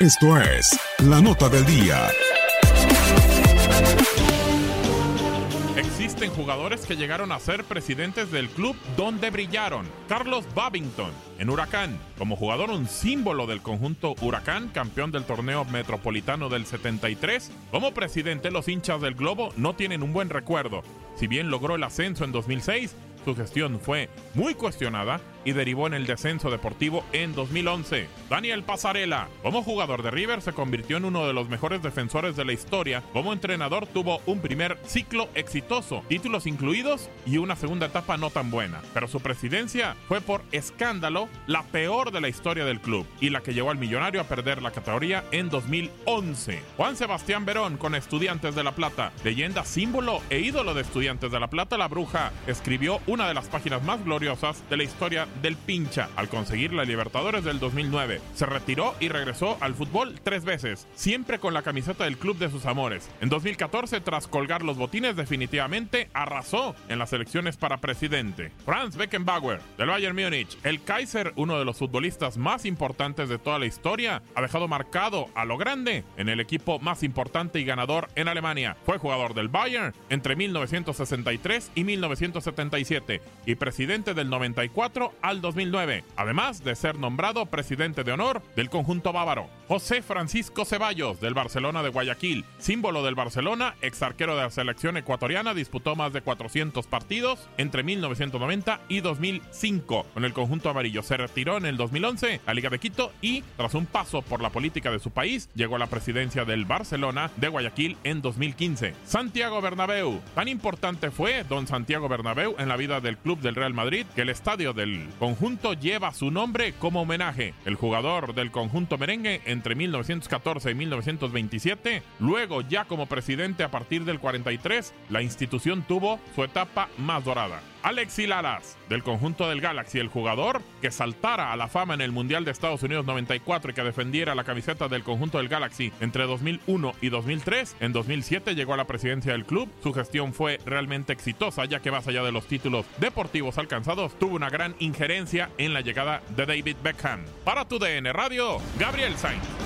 Esto es La Nota del Día. Existen jugadores que llegaron a ser presidentes del club donde brillaron. Carlos Babington, en Huracán, como jugador un símbolo del conjunto Huracán, campeón del torneo metropolitano del 73. Como presidente, los hinchas del Globo no tienen un buen recuerdo. Si bien logró el ascenso en 2006, su gestión fue muy cuestionada y derivó en el descenso deportivo en 2011. Daniel Pasarela, como jugador de River, se convirtió en uno de los mejores defensores de la historia. Como entrenador tuvo un primer ciclo exitoso, títulos incluidos y una segunda etapa no tan buena. Pero su presidencia fue por escándalo la peor de la historia del club y la que llevó al millonario a perder la categoría en 2011. Juan Sebastián Verón con Estudiantes de La Plata, leyenda, símbolo e ídolo de Estudiantes de La Plata, la bruja, escribió una de las páginas más gloriosas de la historia del pincha al conseguir la Libertadores del 2009. Se retiró y regresó al fútbol tres veces, siempre con la camiseta del club de sus amores. En 2014, tras colgar los botines, definitivamente arrasó en las elecciones para presidente. Franz Beckenbauer, del Bayern Múnich, el Kaiser, uno de los futbolistas más importantes de toda la historia, ha dejado marcado a lo grande en el equipo más importante y ganador en Alemania. Fue jugador del Bayern entre 1963 y 1977 y presidente del 94 al 2009, además de ser nombrado presidente de honor del conjunto bávaro. José Francisco Ceballos, del Barcelona de Guayaquil, símbolo del Barcelona, ex arquero de la selección ecuatoriana, disputó más de 400 partidos entre 1990 y 2005 con el conjunto amarillo. Se retiró en el 2011 a Liga de Quito y, tras un paso por la política de su país, llegó a la presidencia del Barcelona de Guayaquil en 2015. Santiago Bernabéu. Tan importante fue don Santiago Bernabéu en la vida del club del Real Madrid que el estadio del conjunto lleva su nombre como homenaje. El jugador del conjunto merengue entre 1914 y 1927, luego ya como presidente a partir del 43, la institución tuvo su etapa más dorada. Alexi Lalas, del conjunto del Galaxy, el jugador que saltara a la fama en el Mundial de Estados Unidos 94 y que defendiera la camiseta del conjunto del Galaxy entre 2001 y 2003. En 2007 llegó a la presidencia del club. Su gestión fue realmente exitosa, ya que más allá de los títulos deportivos alcanzados, tuvo una gran injerencia en la llegada de David Beckham. Para tu DN Radio, Gabriel Sainz.